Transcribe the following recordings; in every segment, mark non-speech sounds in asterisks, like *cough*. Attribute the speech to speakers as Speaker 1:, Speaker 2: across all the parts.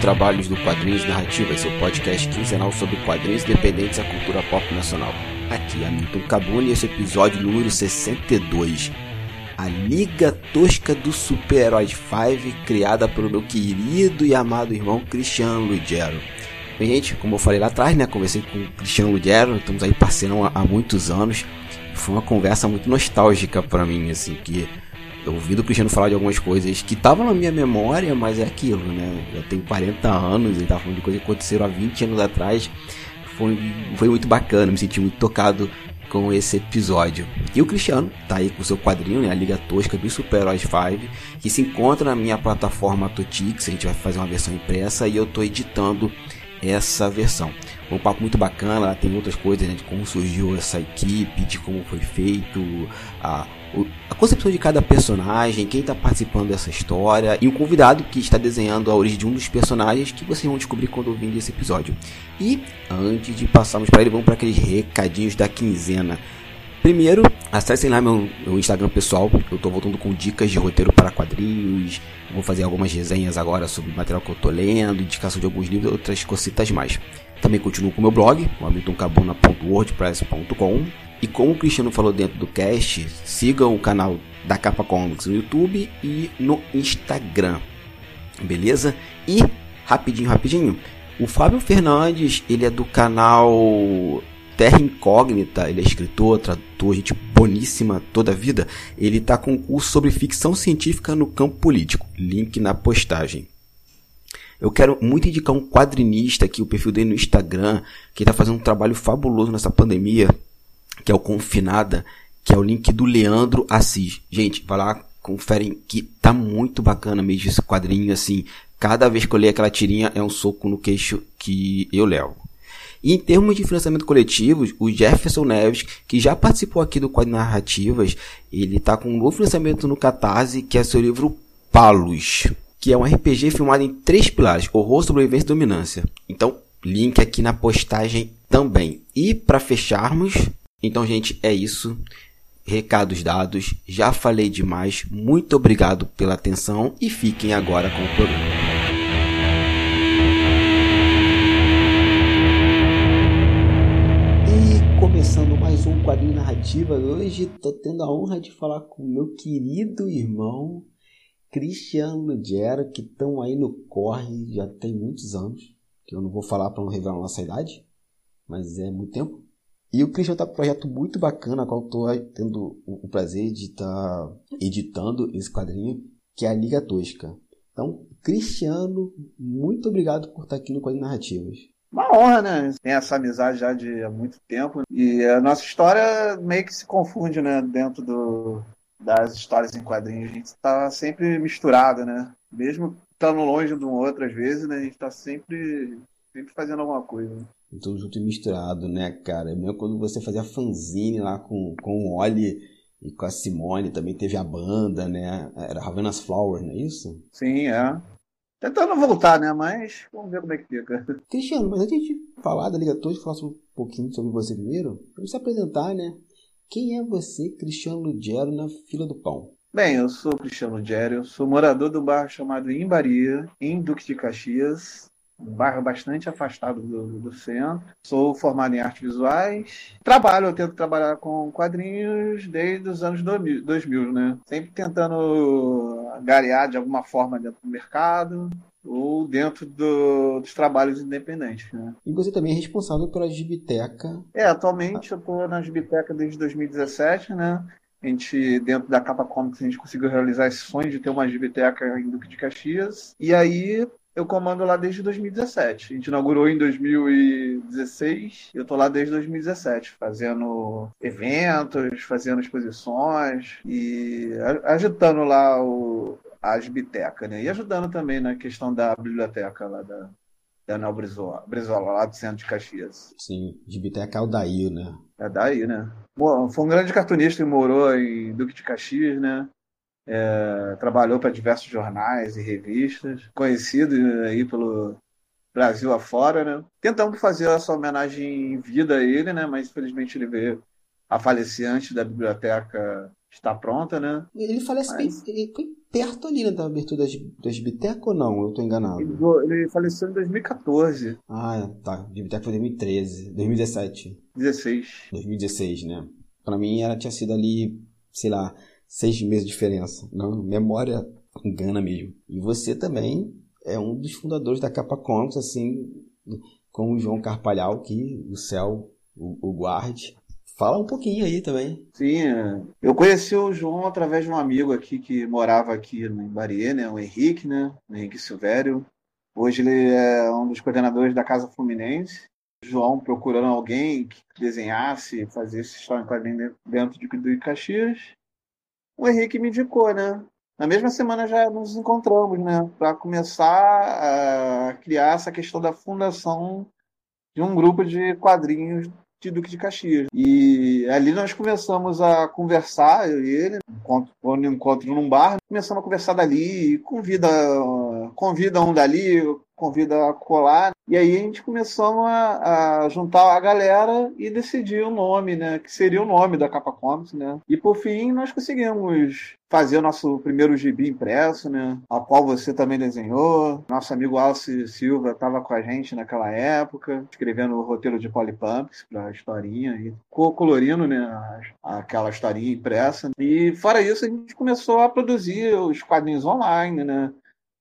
Speaker 1: trabalhos do Quadrinhos Narrativas, seu podcast quinzenal sobre quadrinhos independentes da cultura pop nacional. Aqui é Milton Cabuni esse é episódio número 62. A Liga Tosca do Super-Heróis 5, criada pelo meu querido e amado irmão Cristiano Lugero. Bem, gente, como eu falei lá atrás, né? Conversei com o Cristiano Lugero, estamos aí parceirão há, há muitos anos. Foi uma conversa muito nostálgica para mim, assim, que eu ouvindo o Cristiano falar de algumas coisas que estavam na minha memória, mas é aquilo, né? Eu tenho 40 anos, ele tá falando de coisas que aconteceram há 20 anos atrás. Foi, foi muito bacana, me senti muito tocado com esse episódio. E o Cristiano tá aí com o seu quadrinho, né, a Liga Tosca do Super Heróis 5, que se encontra na minha plataforma Totix, a gente vai fazer uma versão impressa e eu tô editando essa versão. Foi um papo muito bacana, tem outras coisas né, de como surgiu essa equipe, de como foi feito, a, a concepção de cada personagem, quem está participando dessa história e o convidado que está desenhando a origem de um dos personagens que vocês vão descobrir quando ouvirem esse episódio. E antes de passarmos para ele, vamos para aqueles recadinhos da quinzena. Primeiro, acessem lá meu, meu Instagram pessoal. Eu estou voltando com dicas de roteiro para quadrinhos. Vou fazer algumas resenhas agora sobre o material que eu estou lendo, indicação de alguns livros outras cositas mais. Também continuo com o meu blog, hamiltoncabona.wordpress.com. E como o Cristiano falou dentro do cast, sigam o canal da Capa Comics no YouTube e no Instagram. Beleza? E rapidinho, rapidinho. O Fábio Fernandes, ele é do canal Terra Incógnita, ele é escritor, tradutor, gente boníssima toda a vida. Ele está com um curso sobre ficção científica no campo político. Link na postagem. Eu quero muito indicar um quadrinista aqui, o perfil dele no Instagram, que está fazendo um trabalho fabuloso nessa pandemia, que é o Confinada, que é o link do Leandro Assis. Gente, vai lá, conferem que tá muito bacana mesmo esse quadrinho, assim. Cada vez que eu leio aquela tirinha é um soco no queixo que eu levo. E em termos de financiamento coletivo, o Jefferson Neves, que já participou aqui do quadro Narrativas, ele tá com um novo financiamento no Catarse, que é seu livro Palos que é um RPG filmado em três pilares: horror, sobrevivência e dominância. Então, link aqui na postagem também. E para fecharmos, então, gente, é isso. Recados dados, já falei demais. Muito obrigado pela atenção e fiquem agora com o programa. E começando mais um quadrinho narrativa, hoje tô tendo a honra de falar com meu querido irmão Cristiano Lugero, que estão aí no corre já tem muitos anos, que eu não vou falar para não revelar a nossa idade, mas é muito tempo. E o Cristiano está com um projeto muito bacana, qual estou tendo o prazer de estar tá editando esse quadrinho, que é a Liga Tosca. Então, Cristiano, muito obrigado por estar aqui no Quadrinho Narrativas.
Speaker 2: Uma honra, né? Tem essa amizade já de há muito tempo. E a nossa história meio que se confunde, né? Dentro do, das histórias em quadrinhos. A gente está sempre misturado, né? Mesmo estando longe de um outro às vezes, né? A gente está sempre, sempre fazendo alguma coisa.
Speaker 1: Tudo junto e misturado, né, cara? Mesmo quando você fazia fanzine lá com, com o Oli e com a Simone, também teve a banda, né? Era Havana's Flower, não é isso?
Speaker 2: Sim, é. Tentando voltar, né? Mas vamos ver como é que fica. *laughs*
Speaker 1: Cristiano, mas antes de falar da Liga Todos, falar um pouquinho sobre você primeiro, para se apresentar, né? Quem é você, Cristiano Lugero, na fila do pão?
Speaker 2: Bem, eu sou Cristiano Lugero, sou morador do bairro chamado Imbaria, em Duque de Caxias, um bairro bastante afastado do, do, centro. Sou formado em artes visuais. Trabalho, eu tento trabalhar com quadrinhos desde os anos 2000, né? Sempre tentando garear de alguma forma dentro do mercado ou dentro do, dos trabalhos independentes. Né?
Speaker 1: E você também é responsável pela Gibiteca?
Speaker 2: É, atualmente eu estou na Gibiteca desde 2017, né? A gente, dentro da Capa Comics, a gente conseguiu realizar esse sonho de ter uma Gibiteca em Duque de Caxias. E aí eu comando lá desde 2017. A gente inaugurou em 2016 eu tô lá desde 2017, fazendo eventos, fazendo exposições e agitando lá o, as bitecas, né? E ajudando também na questão da biblioteca lá da, da Nel Brizola, Brizola, lá do centro de Caxias.
Speaker 1: Sim, de biblioteca é o Daí, né?
Speaker 2: É daí, né? Bom, foi um grande cartunista que morou em Duque de Caxias, né? É, trabalhou para diversos jornais e revistas, conhecido aí pelo Brasil afora, né? Tentamos fazer essa homenagem em vida a ele, né? Mas infelizmente ele veio a falecer antes da biblioteca estar pronta, né?
Speaker 1: Ele falece Mas... ele foi perto ali, né, da abertura das, das ou não? Eu tô enganado.
Speaker 2: Ele, ele faleceu em 2014.
Speaker 1: Ah, tá. De Biteco foi 2013. 2017.
Speaker 2: 16.
Speaker 1: 2016, né? Pra mim, ela tinha sido ali, sei lá, seis meses de diferença. Não, memória engana mesmo. E você também é um dos fundadores da Capa Comics, assim, com o João Carpalhal, que o céu o, o guarde. Fala um pouquinho aí também.
Speaker 2: Sim, é. eu conheci o João através de um amigo aqui que morava aqui em Bariê, né? O Henrique, né? O Henrique Silvério. Hoje ele é um dos coordenadores da Casa Fluminense. João procurando alguém que desenhasse, fazesse história em quadrinho dentro de, de Caxias. O Henrique me indicou, né? Na mesma semana já nos encontramos, né? Para começar a criar essa questão da fundação de um grupo de quadrinhos de Duque de Caxias. E ali nós começamos a conversar, eu e ele, quando encontro num bar, começamos a conversar dali, convida, convida um dali, convida a colar. E aí a gente começou a, a, juntar a galera e decidir o nome, né? Que seria o nome da Capa Comics, né? E por fim nós conseguimos fazer o nosso primeiro gibi impresso, né? A qual você também desenhou. Nosso amigo Alce Silva estava com a gente naquela época, escrevendo o roteiro de Polypumps para a historinha e colorindo, né? Aquela historinha impressa. E fora isso a gente começou a produzir os quadrinhos online, né?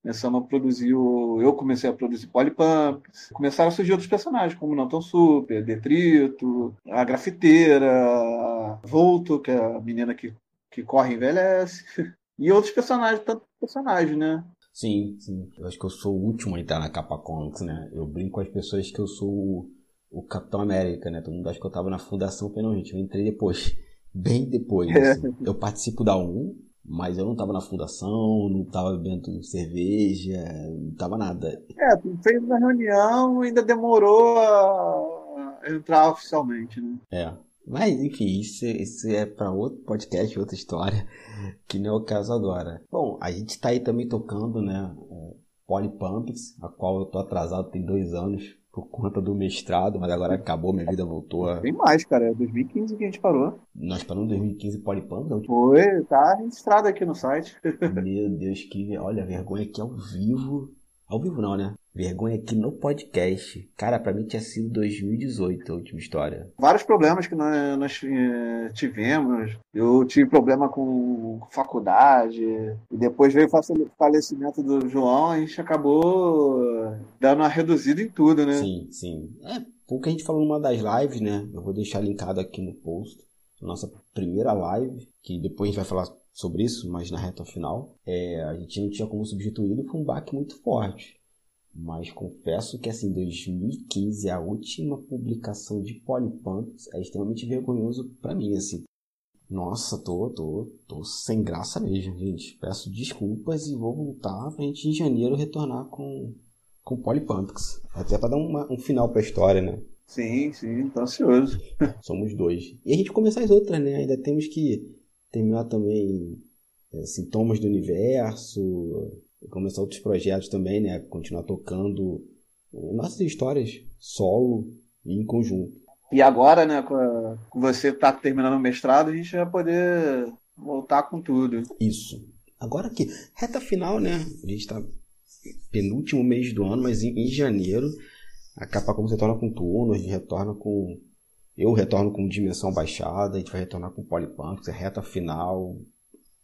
Speaker 2: Começamos a produzir o... eu comecei a produzir Polypumps, começaram a surgir outros personagens como Naughton Super, Detrito, a grafiteira, a Volto, que é a menina que, que corre e envelhece, *laughs* e outros personagens, tanto personagens, né?
Speaker 1: Sim, sim. Eu acho que eu sou o último a entrar na capa comics, né? Eu brinco com as pessoas que eu sou o, o Capitão América, né? Todo mundo acha que eu tava na fundação, não, gente, eu entrei depois. *laughs* Bem depois. É. Assim. Eu participo da 1, mas eu não tava na fundação, não tava bebendo cerveja, não tava nada.
Speaker 2: É, tu fez uma reunião ainda demorou a entrar oficialmente, né?
Speaker 1: É. Mas, enfim, isso, isso é para outro podcast, outra história, que não é o caso agora. Bom, a gente tá aí também tocando, né, Polypumps, a qual eu tô atrasado tem dois anos, por conta do mestrado, mas agora acabou, minha vida voltou a.
Speaker 2: Tem mais, cara. É 2015 que a gente parou.
Speaker 1: Nós paramos em 2015 Polipamp, não?
Speaker 2: Foi, tá registrado aqui no site.
Speaker 1: Meu Deus, que. Olha, vergonha aqui ao vivo. Ao vivo não, né? Vergonha aqui no podcast. Cara, pra mim tinha sido 2018 a última história.
Speaker 2: Vários problemas que nós, nós eh, tivemos. Eu tive problema com faculdade. E depois veio o falecimento do João. A gente acabou dando uma reduzida em tudo, né?
Speaker 1: Sim, sim. É, o que a gente falou numa das lives, né? Eu vou deixar linkado aqui no post. Nossa primeira live, que depois a gente vai falar sobre isso, mas na reta final, é, a gente não tinha como substituí-lo, foi um baque muito forte. Mas confesso que assim, 2015, a última publicação de Polypunks é extremamente vergonhoso para mim, assim. Nossa, tô, tô, tô sem graça mesmo, gente. Peço desculpas e vou voltar pra gente em janeiro retornar com, com Polypunks. Até para dar uma, um final pra história, né?
Speaker 2: Sim, sim, tô ansioso. *laughs*
Speaker 1: Somos dois. E a gente começar as outras, né? Ainda temos que terminar também é, Sintomas do Universo, começar outros projetos também, né? Continuar tocando nossas histórias solo e em conjunto.
Speaker 2: E agora, né, com você tá terminando o mestrado, a gente vai poder voltar com tudo.
Speaker 1: Isso. Agora que reta final, né? A gente tá penúltimo mês do ano, mas em, em janeiro a capa como você torna com turno, a gente retorna com eu retorno com dimensão baixada, a gente vai retornar com Polypunks, é reta final.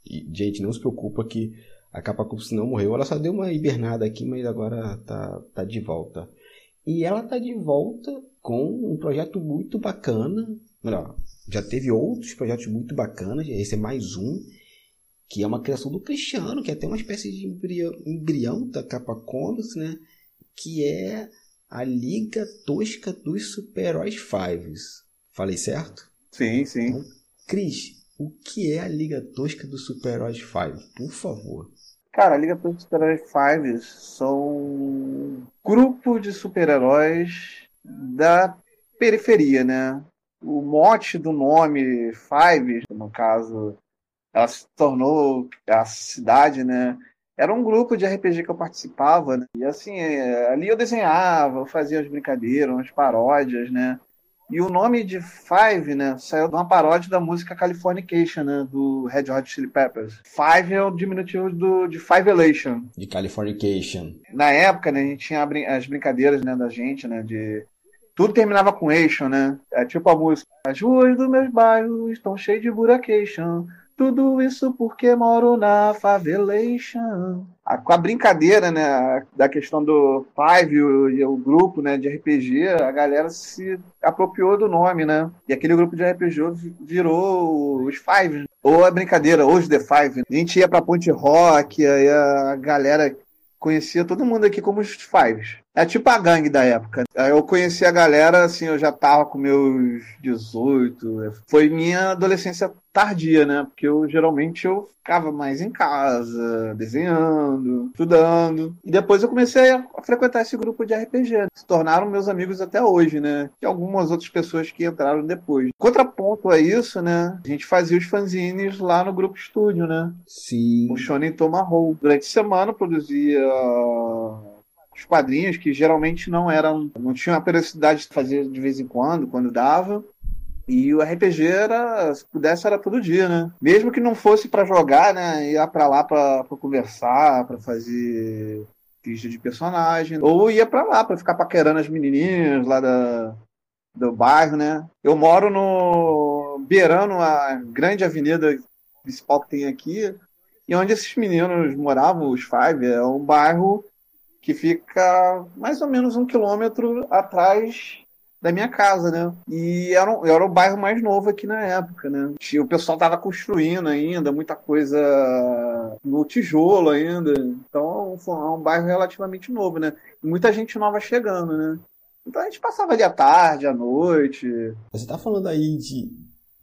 Speaker 1: E, gente, não se preocupa que a capa Cups não morreu. Ela só deu uma hibernada aqui, mas agora tá, tá de volta. E ela tá de volta com um projeto muito bacana. Melhor, já teve outros projetos muito bacanas. Esse é mais um. Que é uma criação do Cristiano, que é até uma espécie de embrião, embrião da capa Comics, né? Que é a Liga Tosca dos Super-Heróis Fives. Falei certo?
Speaker 2: Sim, sim.
Speaker 1: Então, Cris, o que é a Liga Tosca dos Super-Heróis 5? Por favor.
Speaker 2: Cara, a Liga dos Super-Heróis 5 são um grupo de super-heróis da periferia, né? O mote do nome Five, no caso, ela se tornou a cidade, né? Era um grupo de RPG que eu participava, né? E assim, é, ali eu desenhava, eu fazia as brincadeiras, umas paródias, né? E o nome de Five, né, saiu de uma paródia da música Californication, né, do Red Hot Chili Peppers. Five é o diminutivo do, de Five Elation.
Speaker 1: De Californication.
Speaker 2: Na época, né, a gente tinha as brincadeiras, né, da gente, né, de tudo terminava com ation, né? É tipo a música. As ruas do meu bairro estão cheias de buracation. Tudo isso porque moro na favelation. A, com a brincadeira, né, da questão do Five e o, grupo, né, de RPG, a galera se apropriou do nome, né? E aquele grupo de RPG virou os Five. Ou a brincadeira, os The Five. A gente ia pra Ponte Rock, aí a galera conhecia todo mundo aqui como os Fives. É tipo a gangue da época. Eu conheci a galera, assim, eu já tava com meus 18. Foi minha adolescência tardia, né? Porque eu geralmente eu ficava mais em casa, desenhando, estudando. E depois eu comecei a frequentar esse grupo de RPG. Né? Se tornaram meus amigos até hoje, né? E algumas outras pessoas que entraram depois. Contraponto a isso, né? A gente fazia os fanzines lá no grupo estúdio, né?
Speaker 1: Sim.
Speaker 2: O Shonen Tomahawk. Durante a semana produzia os quadrinhos que geralmente não eram, não tinham a periodicidade de fazer de vez em quando, quando dava. E o RPG era, se pudesse, era todo dia, né? Mesmo que não fosse para jogar, né? Ia para lá para conversar, para fazer ficha de personagem, ou ia para lá para ficar paquerando as menininhas lá da, do bairro, né? Eu moro no beirando a grande avenida principal que tem aqui, e onde esses meninos moravam, os Five, é um bairro que fica mais ou menos um quilômetro atrás da minha casa, né? E era, um, era o bairro mais novo aqui na época, né? O pessoal tava construindo ainda, muita coisa no tijolo ainda. Então foi um bairro relativamente novo, né? E muita gente nova chegando, né? Então a gente passava ali à tarde, à noite.
Speaker 1: Você tá falando aí de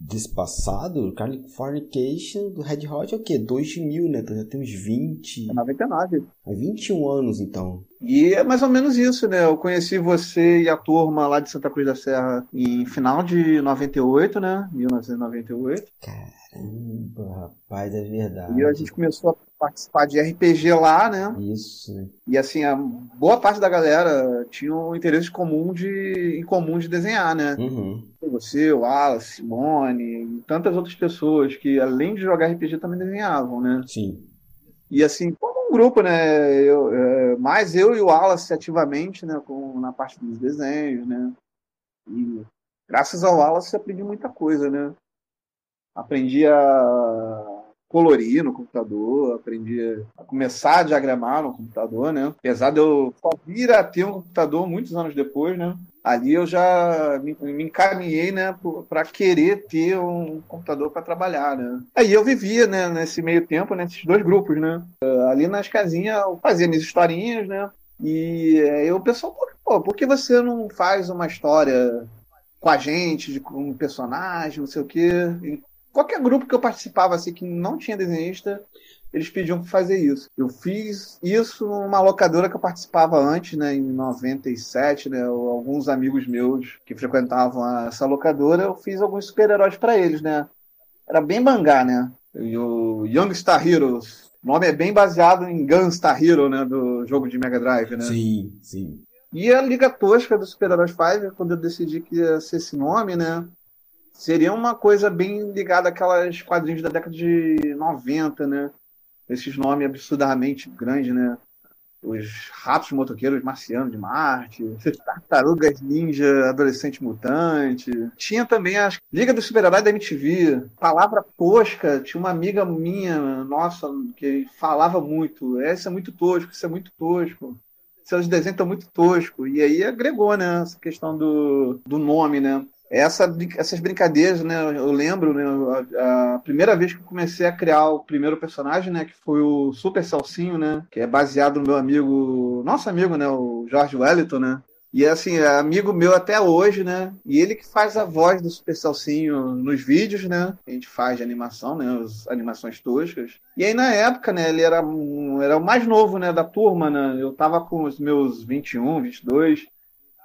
Speaker 1: desse passado, Californication do Red Hot é o quê? 2000, né? Então já tem uns 20.
Speaker 2: É 99.
Speaker 1: Há 21 anos, então.
Speaker 2: E é mais ou menos isso, né? Eu conheci você e a turma lá de Santa Cruz da Serra em final de 98, né? 1998.
Speaker 1: Caramba, rapaz, é verdade.
Speaker 2: E a gente começou a participar de RPG lá, né?
Speaker 1: Isso.
Speaker 2: E assim, a boa parte da galera tinha um interesse comum de, em comum de desenhar, né?
Speaker 1: Uhum.
Speaker 2: Você, o Wallace, Simone e tantas outras pessoas que, além de jogar RPG, também desenhavam, né?
Speaker 1: Sim.
Speaker 2: E assim, como um grupo, né? Eu, é, mais eu e o Wallace ativamente, né? Com, na parte dos desenhos, né? E graças ao Wallace aprendi muita coisa, né? Aprendi a colorir no computador, aprendi a começar a diagramar no computador, né? Apesar de eu só vir a ter um computador muitos anos depois, né? Ali eu já me, me encaminhei, né, para querer ter um computador para trabalhar, né? Aí eu vivia, né, nesse meio tempo, nesses dois grupos, né? Ali nas casinhas eu fazia minhas historinhas, né? E aí o pessoal, pô, por que você não faz uma história com a gente, de um personagem, não sei o quê? Qualquer grupo que eu participava assim que não tinha desenhista, eles pediam para fazer isso. Eu fiz isso numa locadora que eu participava antes, né, em 97, né, alguns amigos meus que frequentavam essa locadora, eu fiz alguns super-heróis para eles, né. Era bem mangá, né. E o Young Star Heroes, o nome é bem baseado em Gunstar Hero, né, do jogo de Mega Drive, né.
Speaker 1: Sim, sim.
Speaker 2: E a Liga Tosca do Super Heróis 5, quando eu decidi que ia ser esse nome, né, seria uma coisa bem ligada àquelas quadrinhos da década de 90, né? Esses nomes absurdamente grandes, né? Os ratos motoqueiros marcianos de Marte, tartarugas ninja, adolescente mutante. Tinha também a Liga dos Super-Heróis da MTV. Palavra tosca, tinha uma amiga minha, nossa, que falava muito. Isso é muito tosco, isso é muito tosco. Seus desenhos estão muito tosco. E aí agregou, né, essa questão do, do nome, né? Essa, essas brincadeiras, né? Eu lembro, né? A, a, primeira vez que eu comecei a criar o primeiro personagem, né? Que foi o Super Salsinho, né? Que é baseado no meu amigo, nosso amigo, né? O George Wellington, né? E assim, é amigo meu até hoje, né? E ele que faz a voz do Super Salsinho nos vídeos, né? A gente faz de animação, né? As animações toscas. E aí na época, né? Ele era, era o mais novo, né? Da turma, né? Eu tava com os meus 21, 22.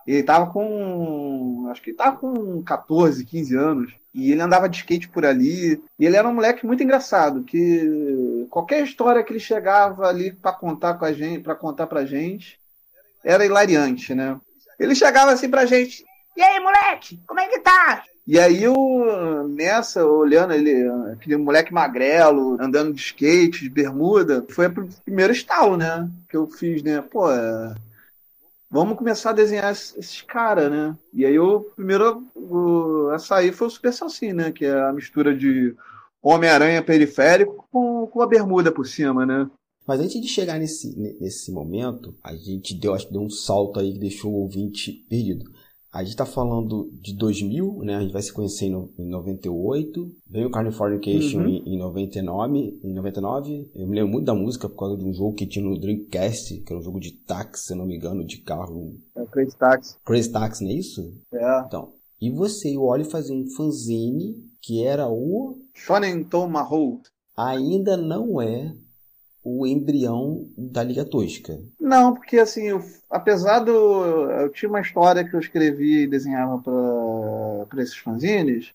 Speaker 2: Ele tava com. Acho que ele tava com 14, 15 anos. E ele andava de skate por ali. E ele era um moleque muito engraçado. Que qualquer história que ele chegava ali para contar com a gente, para contar pra gente, era hilariante, né? Ele chegava assim pra gente. E aí, moleque, como é que tá? E aí eu, nessa, olhando ele, aquele moleque magrelo, andando de skate, de bermuda, foi o primeiro estalo, né? Que eu fiz, né? Pô, é... vamos começar a desenhar esses caras, né? E aí o primeiro o, a sair foi o Super Saci, né? Que é a mistura de Homem-Aranha periférico com, com a bermuda por cima, né?
Speaker 1: Mas antes de chegar nesse, nesse momento, a gente deu, acho que deu um salto aí que deixou o ouvinte perdido. A gente tá falando de 2000, né? A gente vai se conhecer em 98. Veio o Californication uhum. em, 99, em 99. Eu me lembro muito da música por causa de um jogo que tinha no Dreamcast, que era um jogo de táxi, se não me engano, de carro.
Speaker 2: É Crazy Taxi.
Speaker 1: Crazy Taxi, não é isso?
Speaker 2: É.
Speaker 1: Então, e você e o Oli faziam um fanzine que era o...
Speaker 2: Shonen Tomahawk.
Speaker 1: Ainda não é o embrião da Liga Tosca.
Speaker 2: Não, porque assim, eu, apesar do. Eu tinha uma história que eu escrevia e desenhava para esses fanzines,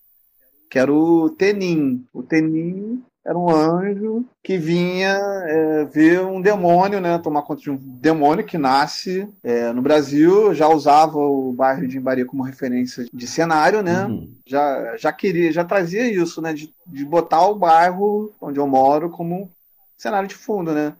Speaker 2: que era o Tenin. O Tenin era um anjo que vinha é, ver um demônio, né? Tomar conta de um demônio que nasce é, no Brasil. Já usava o bairro de Imbaria como referência de cenário, né? Uhum. Já, já queria, já trazia isso, né? De, de botar o bairro onde eu moro como cenário de fundo, né?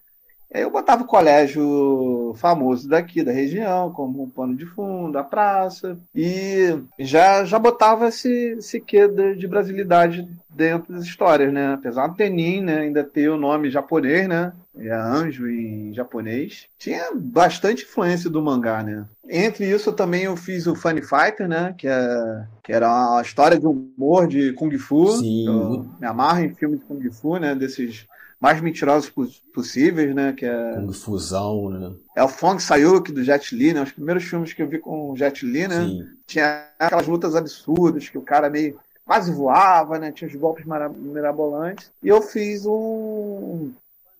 Speaker 2: Eu botava o colégio famoso daqui, da região, como um pano de fundo, a praça, e já, já botava esse, esse quê de, de brasilidade dentro das histórias, né? Apesar do Tenin né, ainda ter o nome japonês, né? É anjo em japonês. Tinha bastante influência do mangá, né? Entre isso também eu fiz o Funny Fighter, né? Que, é, que era uma história de humor de Kung Fu.
Speaker 1: Sim. Eu
Speaker 2: me amarro em filmes de Kung Fu, né? Desses mais mentirosos possíveis, né? Que é.
Speaker 1: Kung Fusão, né?
Speaker 2: É o Fong Sayuk do Jet Li, né? Os primeiros filmes que eu vi com o Jet Li, né? Sim. Tinha aquelas lutas absurdas que o cara meio quase voava, né? Tinha os golpes mirabolantes. E eu fiz um,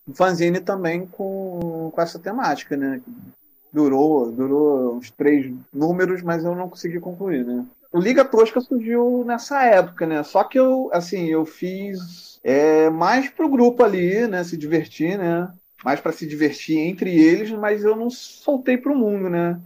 Speaker 2: um fanzine também com, com essa temática, né? Durou, durou uns três números, mas eu não consegui concluir, né? O Liga Tosca surgiu nessa época, né? Só que eu, assim, eu fiz é mais pro grupo ali, né, se divertir, né? Mais para se divertir entre eles, mas eu não soltei pro mundo, né?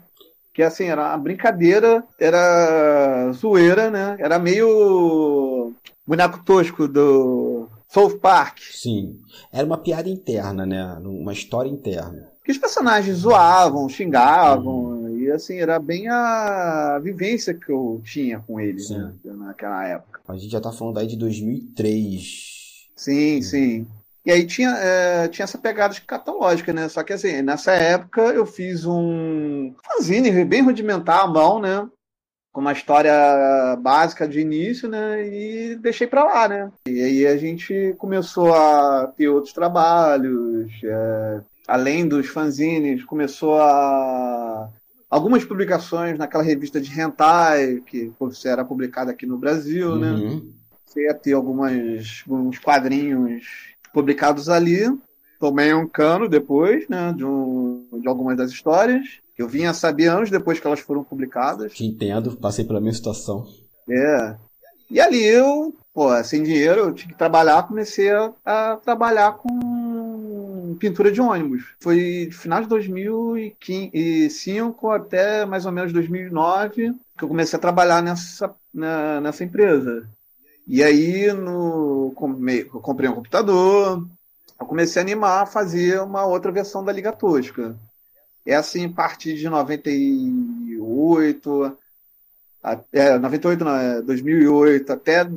Speaker 2: Que assim, era a brincadeira, era zoeira, né? Era meio boneco tosco do South Park.
Speaker 1: Sim. Era uma piada interna, né? Uma história interna.
Speaker 2: Que os personagens zoavam, xingavam, uhum. e assim, era bem a vivência que eu tinha com eles, né? Naquela época.
Speaker 1: A gente já tá falando aí de 2003.
Speaker 2: Sim, sim. E aí tinha, é, tinha essa pegada escatológica, né? Só que assim, nessa época eu fiz um fanzine bem rudimentar à mão, né? Com uma história básica de início, né? E deixei para lá, né? E aí a gente começou a ter outros trabalhos, é, além dos fanzines, começou a algumas publicações naquela revista de hentai que era publicada aqui no Brasil, né? uhum. né? Comecei a ter algumas, alguns quadrinhos publicados ali. Tomei um cano depois, né, de, um, de algumas das histórias. Eu vinha saber anos depois que elas foram publicadas.
Speaker 1: Te entendo, passei pela minha situação.
Speaker 2: É. E ali eu, pô, sem dinheiro, eu tinha que trabalhar, comecei a, a trabalhar com pintura de ônibus. Foi de final de 2005 até mais ou menos 2009 que eu comecei a trabalhar nessa, na, nessa empresa. E aí no, eu comprei um computador, eu comecei a animar a fazer uma outra versão da Liga Tosca. É assim, a partir de 98, é, 98 não, 2008 é, até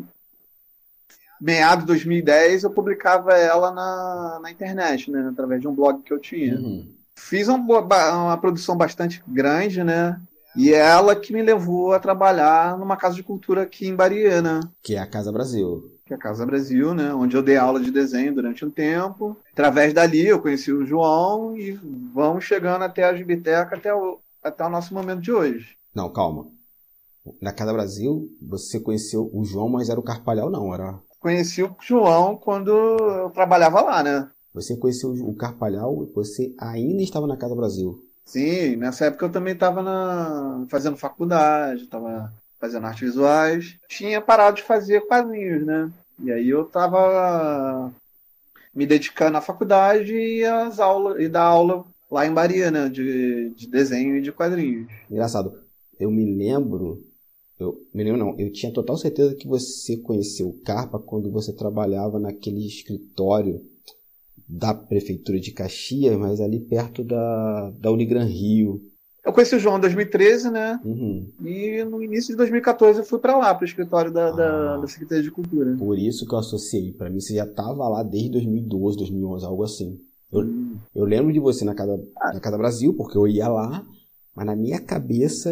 Speaker 2: meados de 2010 eu publicava ela na, na internet, né, através de um blog que eu tinha. Uhum. Fiz uma, uma produção bastante grande, né? E é ela que me levou a trabalhar numa casa de cultura aqui em Bariana.
Speaker 1: Que é a Casa Brasil.
Speaker 2: Que é a Casa Brasil, né? Onde eu dei aula de desenho durante um tempo. Através dali eu conheci o João e vamos chegando até a Gibiteca até o, até o nosso momento de hoje.
Speaker 1: Não, calma. Na Casa Brasil, você conheceu o João, mas era o Carpalhal, não, era?
Speaker 2: Conheci o João quando eu trabalhava lá, né?
Speaker 1: Você conheceu o Carpalhal e você ainda estava na Casa Brasil.
Speaker 2: Sim, nessa época eu também estava fazendo faculdade, estava fazendo artes visuais. Tinha parado de fazer quadrinhos, né? E aí eu estava me dedicando à faculdade e às aulas e dar aula lá em Bahia, né? De, de desenho e de quadrinhos.
Speaker 1: Engraçado. Eu me lembro eu me lembro não, eu tinha total certeza que você conheceu o Carpa quando você trabalhava naquele escritório da prefeitura de Caxias, mas ali perto da, da Unigran Rio.
Speaker 2: Eu conheci o João em 2013, né?
Speaker 1: Uhum.
Speaker 2: E no início de 2014 eu fui para lá, para o escritório da, ah, da, da, Secretaria de Cultura.
Speaker 1: Por isso que eu associei. Para mim você já estava lá desde 2012, 2011, algo assim. Eu, hum. eu lembro de você na Casa, ah. na Casa Brasil, porque eu ia lá, mas na minha cabeça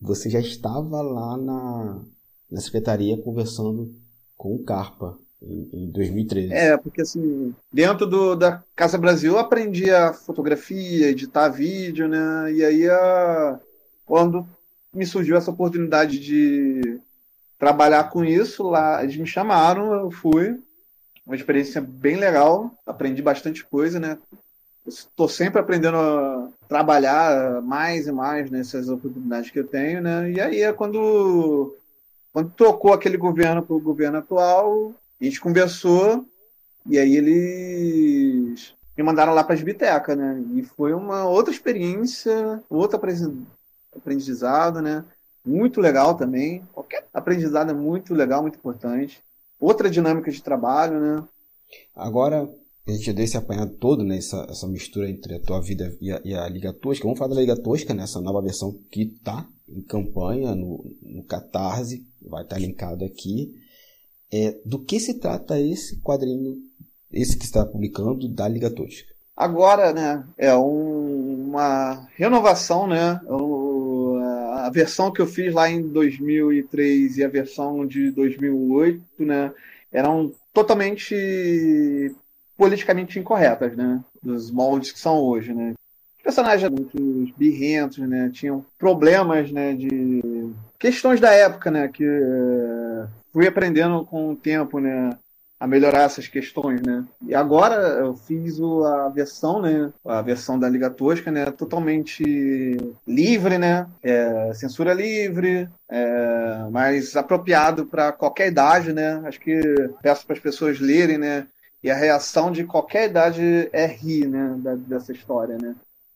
Speaker 1: você já estava lá na, na secretaria conversando com o Carpa em, 2013.
Speaker 2: É, porque assim, dentro do, da Casa Brasil eu aprendi a fotografia, editar vídeo, né? E aí, a, quando me surgiu essa oportunidade de trabalhar com isso, lá eles me chamaram, eu fui. Uma experiência bem legal, aprendi bastante coisa, né? Estou sempre aprendendo a trabalhar mais e mais nessas oportunidades que eu tenho, né? E aí é quando, quando trocou aquele governo para o governo atual, a gente conversou e aí eles me mandaram lá para as bitecas, né? E foi uma outra experiência, outro aprendizado, né? Muito legal também. Qualquer aprendizado é muito legal, muito importante. Outra dinâmica de trabalho, né?
Speaker 1: Agora, a gente deu esse apanhado todo, né? Essa, essa mistura entre a tua vida e a, e a, Liga Tosca. Vamos falar da Liga Tosca, né? nova versão que tá em campanha no, no Catarse. Vai estar tá linkado aqui. É, do que se trata esse quadrinho, esse que está publicando da Liga Tosca?
Speaker 2: Agora, né, é um, uma renovação, né? O, a versão que eu fiz lá em 2003 e a versão de 2008, né, eram totalmente politicamente incorretas, né? Dos moldes que são hoje, né? Os personagens muito birrentos, né? Tinham problemas, né? De questões da época, né? Que fui aprendendo com o tempo, né? A melhorar essas questões, né? E agora eu fiz a versão, né? A versão da Liga Tosca, né? Totalmente livre, né? É, censura livre, é, mais apropriado para qualquer idade, né? Acho que peço para as pessoas lerem, né? E a reação de qualquer idade é rir, né? Da, dessa história, né?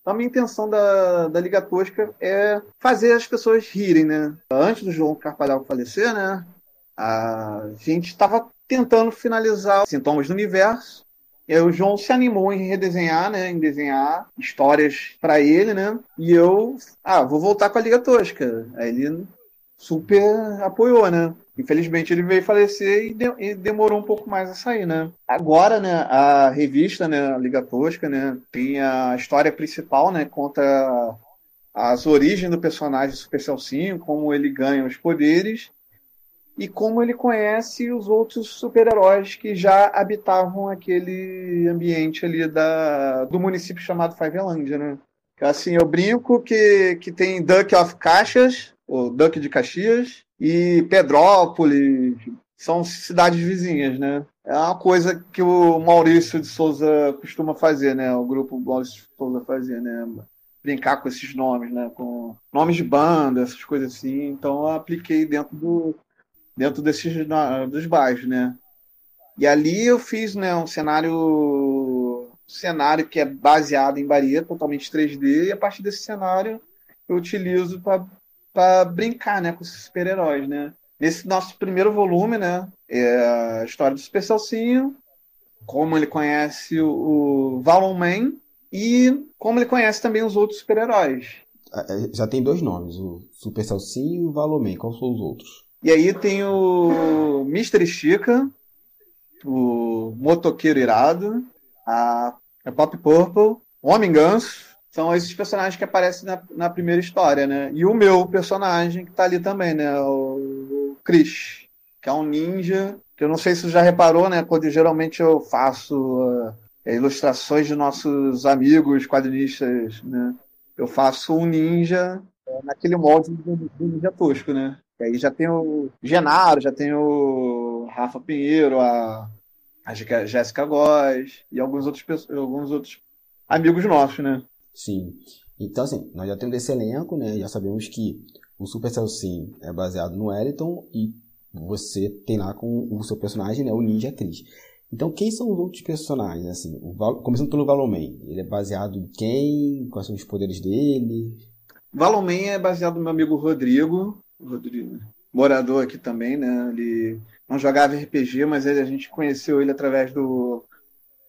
Speaker 2: Então, a minha intenção da, da Liga Tosca é fazer as pessoas rirem, né? Antes do João Carvalhal falecer, né? A gente estava tentando finalizar Sintomas do Universo. E aí o João se animou em redesenhar, né? Em desenhar histórias para ele, né? E eu, ah, vou voltar com a Liga Tosca. Aí ele super apoiou, né? Infelizmente ele veio falecer e, de, e, demorou um pouco mais a sair, né? Agora, né, a revista, né, a Liga Tosca, né, tem a história principal, né, conta as origens do personagem Supercell 5, como ele ganha os poderes e como ele conhece os outros super-heróis que já habitavam aquele ambiente ali da, do município chamado Fivelândia, né? Assim, eu brinco que, que tem Duck of Caxias, ou Duck de Caxias, e Pedrópolis, são cidades vizinhas, né? É uma coisa que o Maurício de Souza costuma fazer, né? O grupo Maurício de Souza fazia, né? Brincar com esses nomes, né? Com nomes de banda, essas coisas assim. Então eu apliquei dentro do, dentro desses dos bairros, né? E ali eu fiz, né, um cenário cenário que é baseado em Bahia, totalmente 3D, e a partir desse cenário eu utilizo para brincar, né, com esses super-heróis, né? Nesse nosso primeiro volume, né, é a história do Super Salsinho, como ele conhece o, o Valon Man e como ele conhece também os outros super-heróis.
Speaker 1: É, já tem dois nomes, o Super Salsinho e o Valon Man. Quais são os outros?
Speaker 2: E aí tem o Mr. Chica, o Motoqueiro Irado, a, Pop Purple, Homem Ganso. São esses personagens que aparecem na, na primeira história, né? E o meu personagem que tá ali também, né? O, o Chris, que é um ninja. Que eu não sei se você já reparou, né? Quando geralmente eu faço uh, ilustrações de nossos amigos quadrinistas, né? Eu faço um ninja uh, naquele molde do ninja tosco, né? E aí já tem o Genaro, já tem o Rafa Pinheiro, a, a Jéssica Góes e alguns outros, alguns outros amigos nossos, né?
Speaker 1: Sim. Então, assim, nós já temos esse elenco, né? Já sabemos que o Super Sim é baseado no Wellington e você tem lá com o seu personagem, né? O Ninja Chris. Então, quem são os outros personagens? Assim, Val... Começando pelo Valoman. Ele é baseado em quem? Quais são os poderes dele?
Speaker 2: Valoman é baseado no meu amigo Rodrigo, Rodrigo. morador aqui também, né? Ele não jogava RPG, mas ele, a gente conheceu ele através do,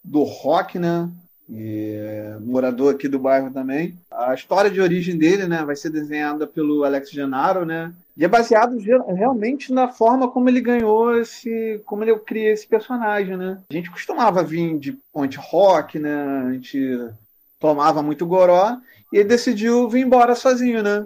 Speaker 2: do rock, né? E, é, morador aqui do bairro também. A história de origem dele, né, vai ser desenhada pelo Alex Genaro, né? E é baseado realmente na forma como ele ganhou esse, como ele cria esse personagem, né? A gente costumava vir de ponte rock, né? A gente tomava muito goró e ele decidiu vir embora sozinho, né?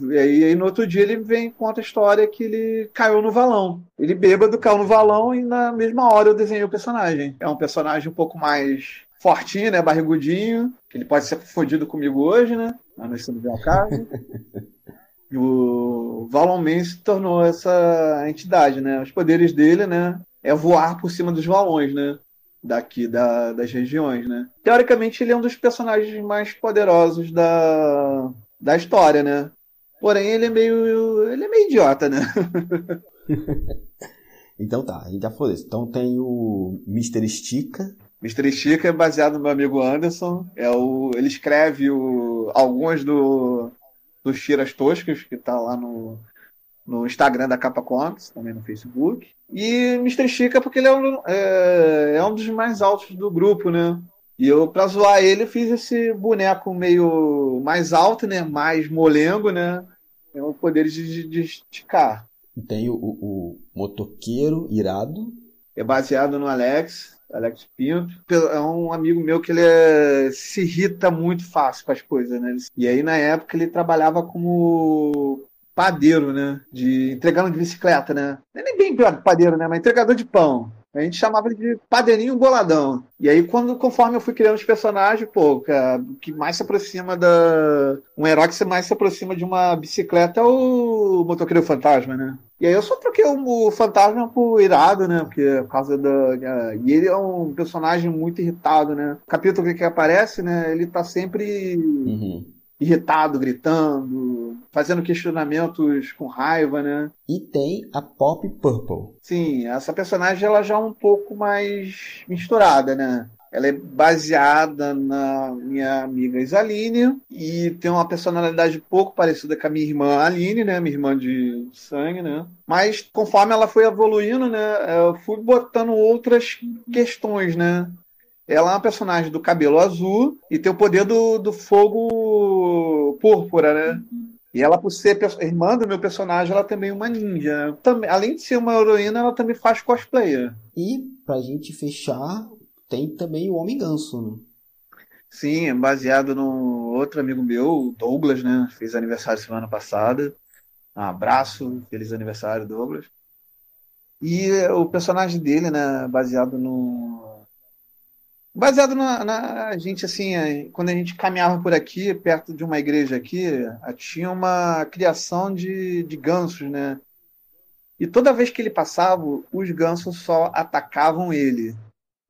Speaker 2: E aí, aí, no outro dia ele vem conta a história que ele caiu no valão. Ele bêbado caiu no valão e na mesma hora eu desenhei o personagem. É um personagem um pouco mais fortinho, né? Barrigudinho. Ele pode ser fodido comigo hoje, né? Mas nós estamos ao caso. *laughs* o Valon Man se tornou essa entidade, né? Os poderes dele, né? É voar por cima dos valões, né? Daqui da, das regiões, né? Teoricamente, ele é um dos personagens mais poderosos da, da história, né? Porém, ele é meio. ele é meio idiota, né? *laughs*
Speaker 1: então tá, a gente já falou isso. Então tem o Mr. Estica.
Speaker 2: Mr. Estica é baseado no meu amigo Anderson. É o, ele escreve o, alguns do, dos tiras toscas, que tá lá no, no Instagram da Capa Comics, também no Facebook. E Mr. Chica, porque ele é um, é, é um dos mais altos do grupo, né? E eu, pra zoar ele, fiz esse boneco meio mais alto, né? Mais molengo, né? Tem o poder de, de esticar.
Speaker 1: Tem o, o, motoqueiro irado.
Speaker 2: É baseado no Alex, Alex Pinto. É um amigo meu que ele é, se irrita muito fácil com as coisas, né? E aí, na época, ele trabalhava como padeiro, né? De entregando de bicicleta, né? Não é nem bem padeiro, né? Mas entregador de pão. A gente chamava de padeirinho boladão. E aí, quando, conforme eu fui criando os personagens, pô, o que mais se aproxima da. Um herói que mais se aproxima de uma bicicleta é o motoqueiro fantasma, né? E aí eu só troquei o, fantasma por irado, né? Porque por causa da. E ele é um personagem muito irritado, né? O capítulo que aparece, né? Ele tá sempre. Uhum irritado, gritando, fazendo questionamentos com raiva, né?
Speaker 1: E tem a Pop Purple.
Speaker 2: Sim, essa personagem ela já é um pouco mais misturada, né? Ela é baseada na minha amiga Isaline e tem uma personalidade pouco parecida com a minha irmã Aline, né? Minha irmã de sangue, né? Mas conforme ela foi evoluindo, né? Eu fui botando outras questões, né? Ela é uma personagem do cabelo azul e tem o poder do, do fogo púrpura, né? E ela, por ser irmã do meu personagem, ela também é uma ninja. Também, além de ser uma heroína, ela também faz cosplayer.
Speaker 1: E, pra gente fechar, tem também o Homem Ganso, né?
Speaker 2: Sim, é baseado no outro amigo meu, Douglas, né? Fez aniversário semana passada. Um abraço, feliz aniversário, Douglas. E o personagem dele, né? Baseado no Baseado na, na, gente, assim, é, quando a gente caminhava por aqui, perto de uma igreja aqui, tinha uma criação de, de gansos, né? E toda vez que ele passava, os gansos só atacavam ele.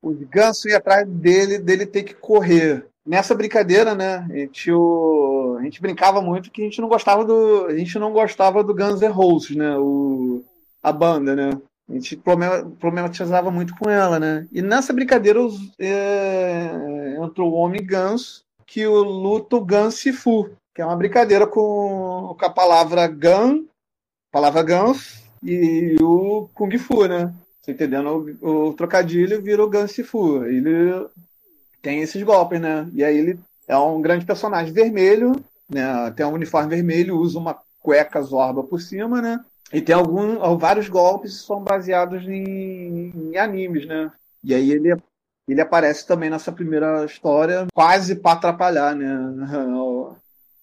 Speaker 2: Os gansos iam atrás dele, dele ter que correr. Nessa brincadeira, né? A gente, o, a gente brincava muito que a gente não gostava do, a gente não gostava do Guns N' Roses, né? O, a banda, né? A gente problematizava muito com ela, né? E nessa brincadeira é, entrou o Homem Ganso, que o luto Gansifu, que é uma brincadeira com, com a palavra Gan, palavra Gans, e o Kung Fu, né? Você entendendo? O, o trocadilho vira o Gansifu. Ele tem esses golpes, né? E aí ele é um grande personagem vermelho, né? Tem um uniforme vermelho, usa uma cueca zorba por cima, né? E tem algum, vários golpes que são baseados em, em animes, né? E aí ele, ele aparece também nessa primeira história, quase para atrapalhar, né? *laughs*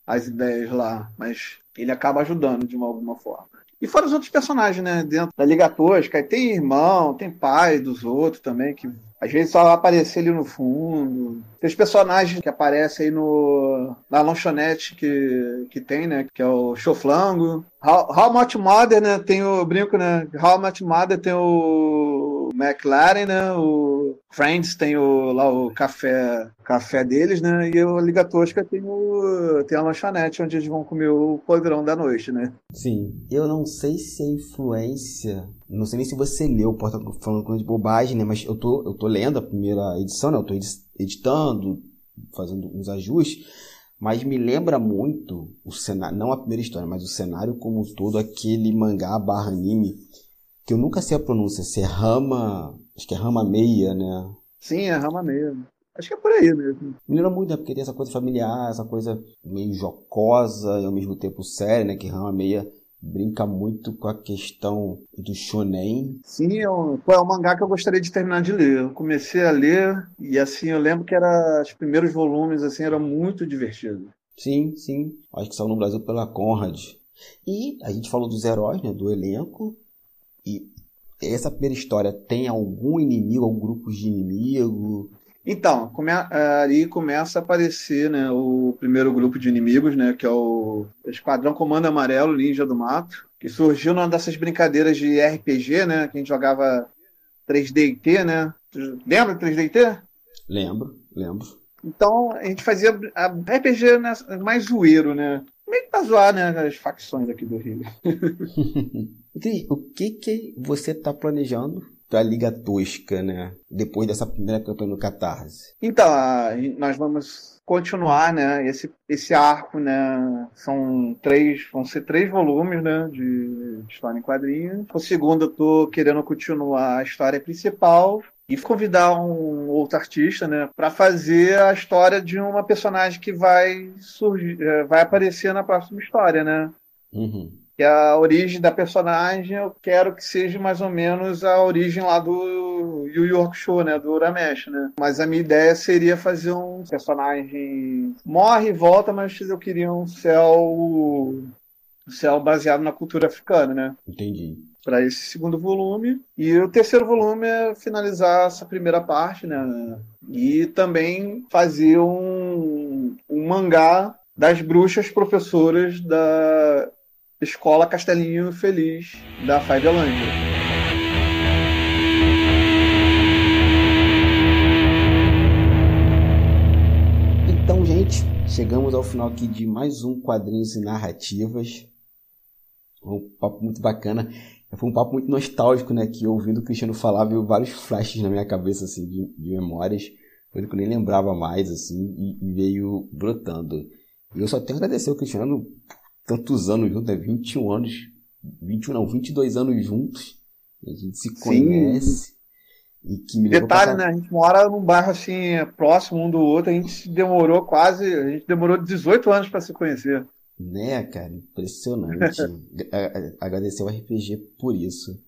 Speaker 2: As ideias lá. Mas ele acaba ajudando de uma, alguma forma. E fora os outros personagens, né? Dentro da Liga Tosca, tem irmão, tem pai dos outros também, que às vezes só aparecer ali no fundo. Tem os personagens que aparecem aí no, na lanchonete que, que tem, né? Que é o Choflango. How, How Much Mother, né? Tem o brinco, né? How Much Mother tem o McLaren, né? O Friends tem o, lá o café, café deles, né? E o Liga Tosca tem, o, tem a lanchonete onde eles vão comer o podrão da noite, né?
Speaker 1: Sim. Eu não sei se é influência não sei nem se você leu, pode estar falando de bobagem, né? Mas eu tô, eu tô lendo a primeira edição, né? Eu tô editando, fazendo uns ajustes. Mas me lembra muito o cenário, não a primeira história, mas o cenário como um todo, aquele mangá barra anime, que eu nunca sei a pronúncia, se é Rama, acho que é Rama Meia, né?
Speaker 2: Sim, é Rama Meia. Acho que é por aí mesmo.
Speaker 1: Me lembra muito, né? Porque tem essa coisa familiar, essa coisa meio jocosa e ao mesmo tempo séria, né? Que Rama Meia brinca muito com a questão do shonen.
Speaker 2: Sim, é um, é um mangá que eu gostaria de terminar de ler. Eu comecei a ler e assim eu lembro que era os primeiros volumes assim era muito divertido.
Speaker 1: Sim, sim. Acho que saiu no Brasil pela Conrad. E a gente falou dos heróis, né, do elenco. E essa primeira história tem algum inimigo, algum grupo de inimigo?
Speaker 2: Então, come, aí começa a aparecer né, o primeiro grupo de inimigos, né, que é o Esquadrão Comando Amarelo Ninja do Mato, que surgiu numa dessas brincadeiras de RPG, né, que a gente jogava 3D né? Lembra 3D
Speaker 1: Lembro, lembro.
Speaker 2: Então, a gente fazia RPG né, mais zoeiro, né? Meio pra zoar, né, as facções aqui do Rio. *laughs*
Speaker 1: o que que você tá planejando da Liga Tosca, né? Depois dessa primeira campanha no Catarse.
Speaker 2: Então, nós vamos continuar, né? Esse, esse arco, né? São três, vão ser três volumes, né? De, de história em quadrinhos. O segundo eu tô querendo continuar a história principal e convidar um outro artista, né, para fazer a história de uma personagem que vai surgir, é, vai aparecer na próxima história, né?
Speaker 1: Uhum
Speaker 2: que a origem da personagem eu quero que seja mais ou menos a origem lá do Yu Yu Hakusho, né, do Uramesh, né? Mas a minha ideia seria fazer um personagem morre e volta, mas eu queria um céu um céu baseado na cultura africana, né?
Speaker 1: Entendi.
Speaker 2: Para esse segundo volume. E o terceiro volume é finalizar essa primeira parte, né? E também fazer um, um mangá das bruxas professoras da Escola Castelinho Feliz da Fivelândia.
Speaker 1: Então, gente, chegamos ao final aqui de mais um Quadrinhos e Narrativas. Um papo muito bacana. Foi um papo muito nostálgico, né? Que ouvindo o Cristiano falar, veio vários flashes na minha cabeça, assim, de, de memórias. Coisa que eu nem lembrava mais, assim, e, e veio brotando. E eu só tenho a agradecer ao Cristiano tantos anos juntos, é 21 anos, 21 não, 22 anos juntos, a gente se conhece. Sim. E que me
Speaker 2: Detalhe, pra... né? A gente mora num bairro assim, próximo um do outro, a gente demorou quase, a gente demorou 18 anos para se conhecer.
Speaker 1: Né, cara, impressionante. *laughs* agradecer ao RPG por isso.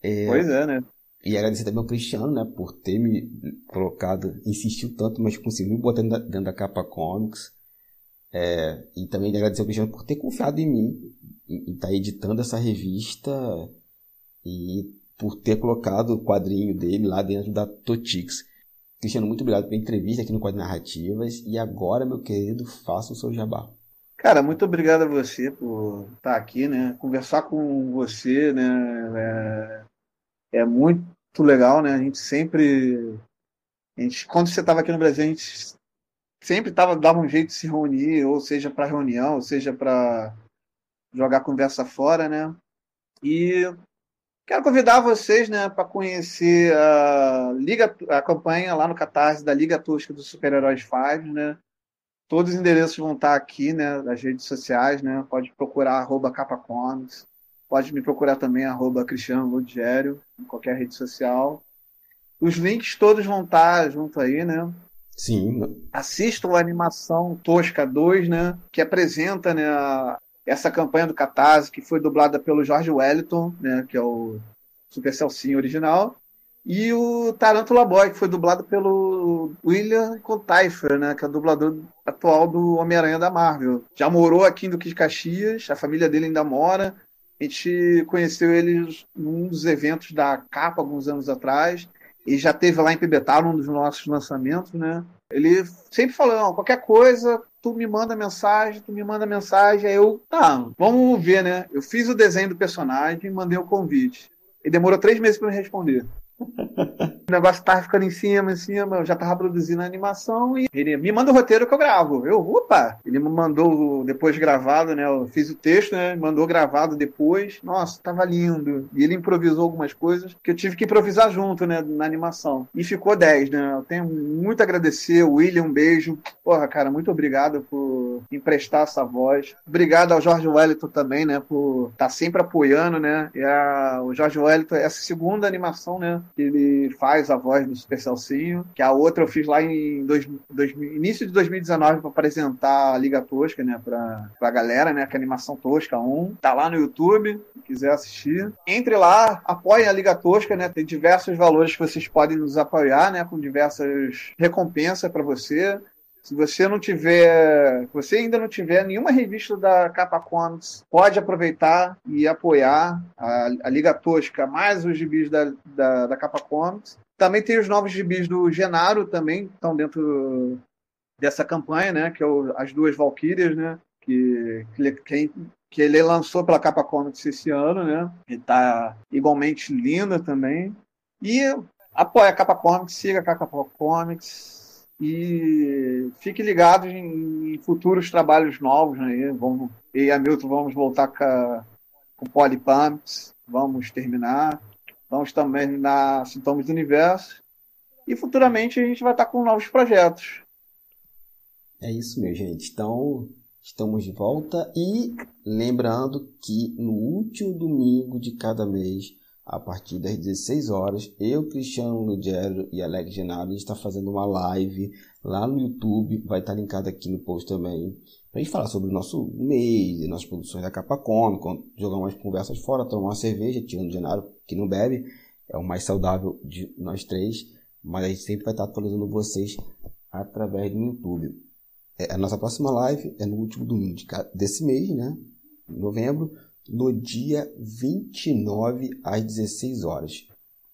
Speaker 2: É... Pois é, né?
Speaker 1: E agradecer também ao Cristiano, né, por ter me colocado, insistiu tanto, mas conseguiu me botar dentro da capa comics. É, e também agradecer ao Cristiano por ter confiado em mim e estar tá editando essa revista e por ter colocado o quadrinho dele lá dentro da Totix. Cristiano, muito obrigado pela entrevista aqui no Quadro Narrativas. E agora, meu querido, faça o seu jabá.
Speaker 2: Cara, muito obrigado a você por estar aqui, né? Conversar com você, né? É, é muito legal, né? A gente sempre. A gente, quando você estava aqui no Brasil, a gente sempre tava, dava um jeito de se reunir, ou seja para reunião, ou seja para jogar conversa fora, né? E quero convidar vocês, né, para conhecer a Liga, a campanha lá no Catarse da Liga Tosca dos Super-Heróis 5, né? Todos os endereços vão estar aqui, né, nas redes sociais, né? Pode procurar arroba capacomics, pode me procurar também arroba Cristiano Ludgério, em qualquer rede social. Os links todos vão estar junto aí, né?
Speaker 1: Sim.
Speaker 2: Assistam a animação Tosca 2, né? Que apresenta né, essa campanha do Catarse, que foi dublada pelo George Wellington, né? Que é o Super Celcinho original. E o Tarantula Boy, que foi dublado pelo William Contaifer, né? Que é o dublador atual do Homem-Aranha da Marvel. Já morou aqui em Duque de Caxias, a família dele ainda mora. A gente conheceu ele num dos eventos da capa alguns anos atrás e já teve lá em Pibetal, um dos nossos lançamentos, né? Ele sempre falou, qualquer coisa, tu me manda mensagem, tu me manda mensagem, aí eu, tá, vamos ver, né? Eu fiz o desenho do personagem, mandei o convite. E demorou três meses para me responder. O negócio tava ficando em cima, em cima, eu já tava produzindo a animação e ele me manda o roteiro que eu gravo. Eu, opa! Ele me mandou depois gravado, né? Eu fiz o texto, né? Mandou gravado depois. Nossa, tava lindo. E ele improvisou algumas coisas que eu tive que improvisar junto, né? Na animação. E ficou 10, né? Eu tenho muito a agradecer. William, um beijo. Porra, cara, muito obrigado por emprestar essa voz. Obrigado ao Jorge Wellington também, né? Por estar tá sempre apoiando, né? E a, o Jorge Wellington, essa segunda animação, né? Que ele faz a voz do Super Celcinho. Que a outra eu fiz lá em dois, dois, início de 2019 para apresentar a Liga Tosca, né? Pra, pra galera, né? Que é a animação Tosca 1. Tá lá no YouTube, se quiser assistir. Entre lá, apoiem a Liga Tosca, né? Tem diversos valores que vocês podem nos apoiar, né? Com diversas recompensas para você. Se você não tiver, você ainda não tiver nenhuma revista da Capa Comics, pode aproveitar e apoiar a, a Liga Tosca, mais os gibis da, da, da Capa Comics. Também tem os novos gibis do Genaro também, estão dentro dessa campanha, né? Que é o, as duas Valkyrias, né? Que, que, que ele lançou pela Capa Comics esse ano, né? E tá igualmente linda também. E apoia a Capa Comics, siga a Capa Comics, e fique ligado em, futuros trabalhos novos. Né? Vamos, eu e a Milton vamos voltar com, com Polypumps, vamos terminar. Vamos também na Sintomas do Universo. E futuramente a gente vai estar com novos projetos.
Speaker 1: É isso, meu gente. Então, estamos de volta. E lembrando que no último domingo de cada mês a partir das 16 horas, eu, Cristiano Lugero e Alex Genaro está fazendo uma live lá no YouTube, vai estar linkado aqui no post também, para a gente falar sobre o nosso mês, nossas produções da Capa jogar umas conversas fora, tomar uma cerveja, tirando o Genaro que não bebe, é o mais saudável de nós três, mas a gente sempre vai estar atualizando vocês através do YouTube. É, a nossa próxima live é no último domingo desse mês, né? Novembro no dia 29 às 16 horas.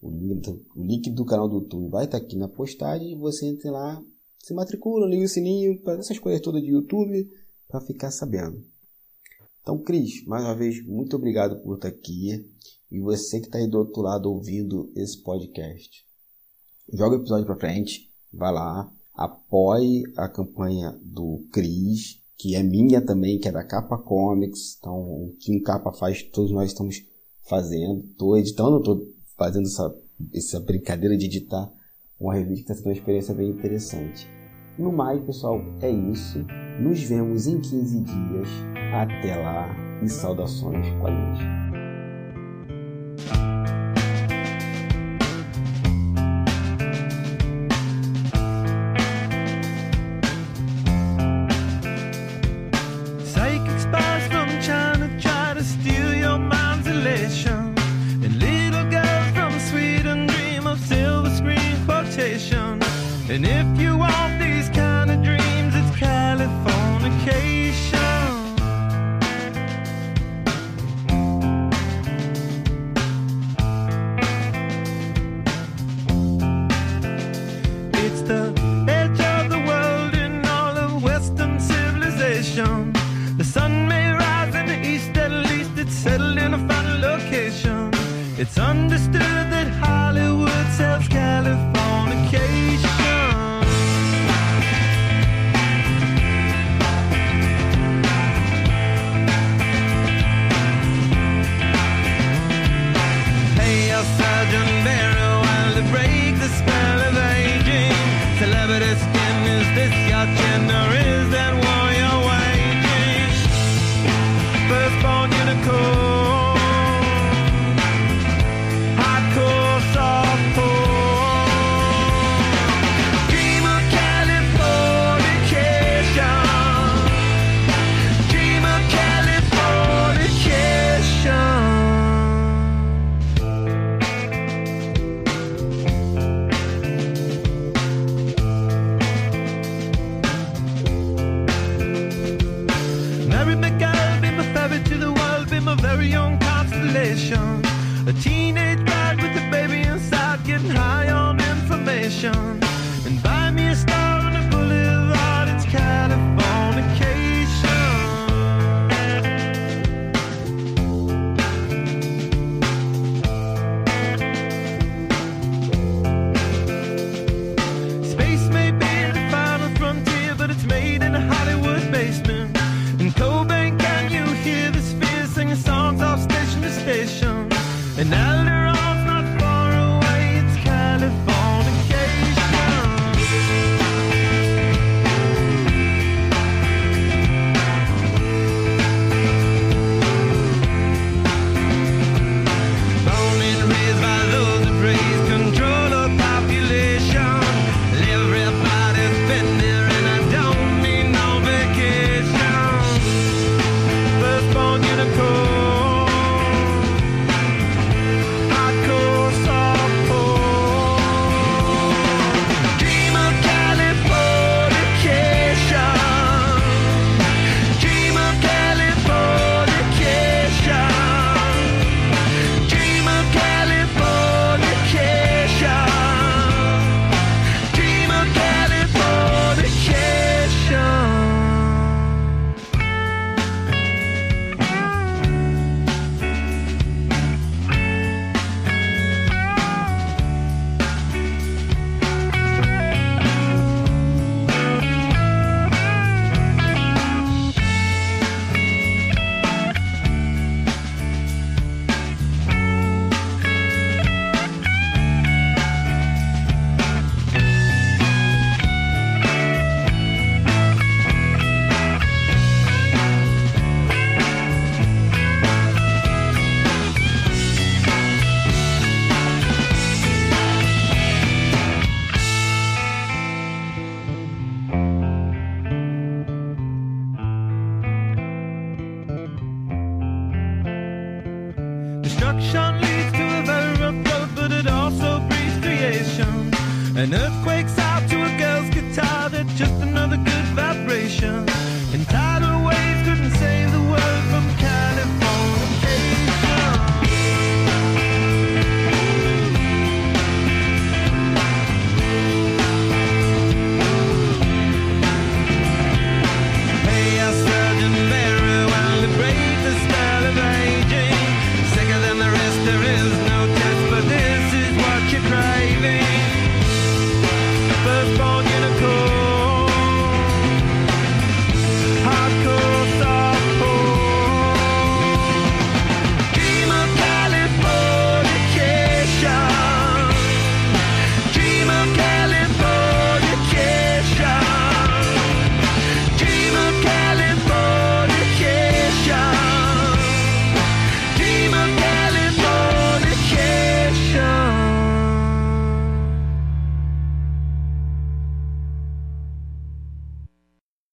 Speaker 1: O link, do, o link do canal do YouTube vai estar aqui na postagem e você entra lá, se matricula, liga o sininho, para essas coisas todas de YouTube, para ficar sabendo. Então, Cris, mais uma vez, muito obrigado por estar aqui. E você que está aí do outro lado ouvindo esse podcast. Joga o episódio para frente, vai lá, apoie a campanha do Cris que é minha também, que é da Capa Comics. Então, o que um Capa faz, todos nós estamos fazendo. Estou editando, estou fazendo essa, essa brincadeira de editar uma revista que está sendo uma experiência bem interessante. No mais, pessoal, é isso. Nos vemos em 15 dias. Até lá e saudações qualinhas.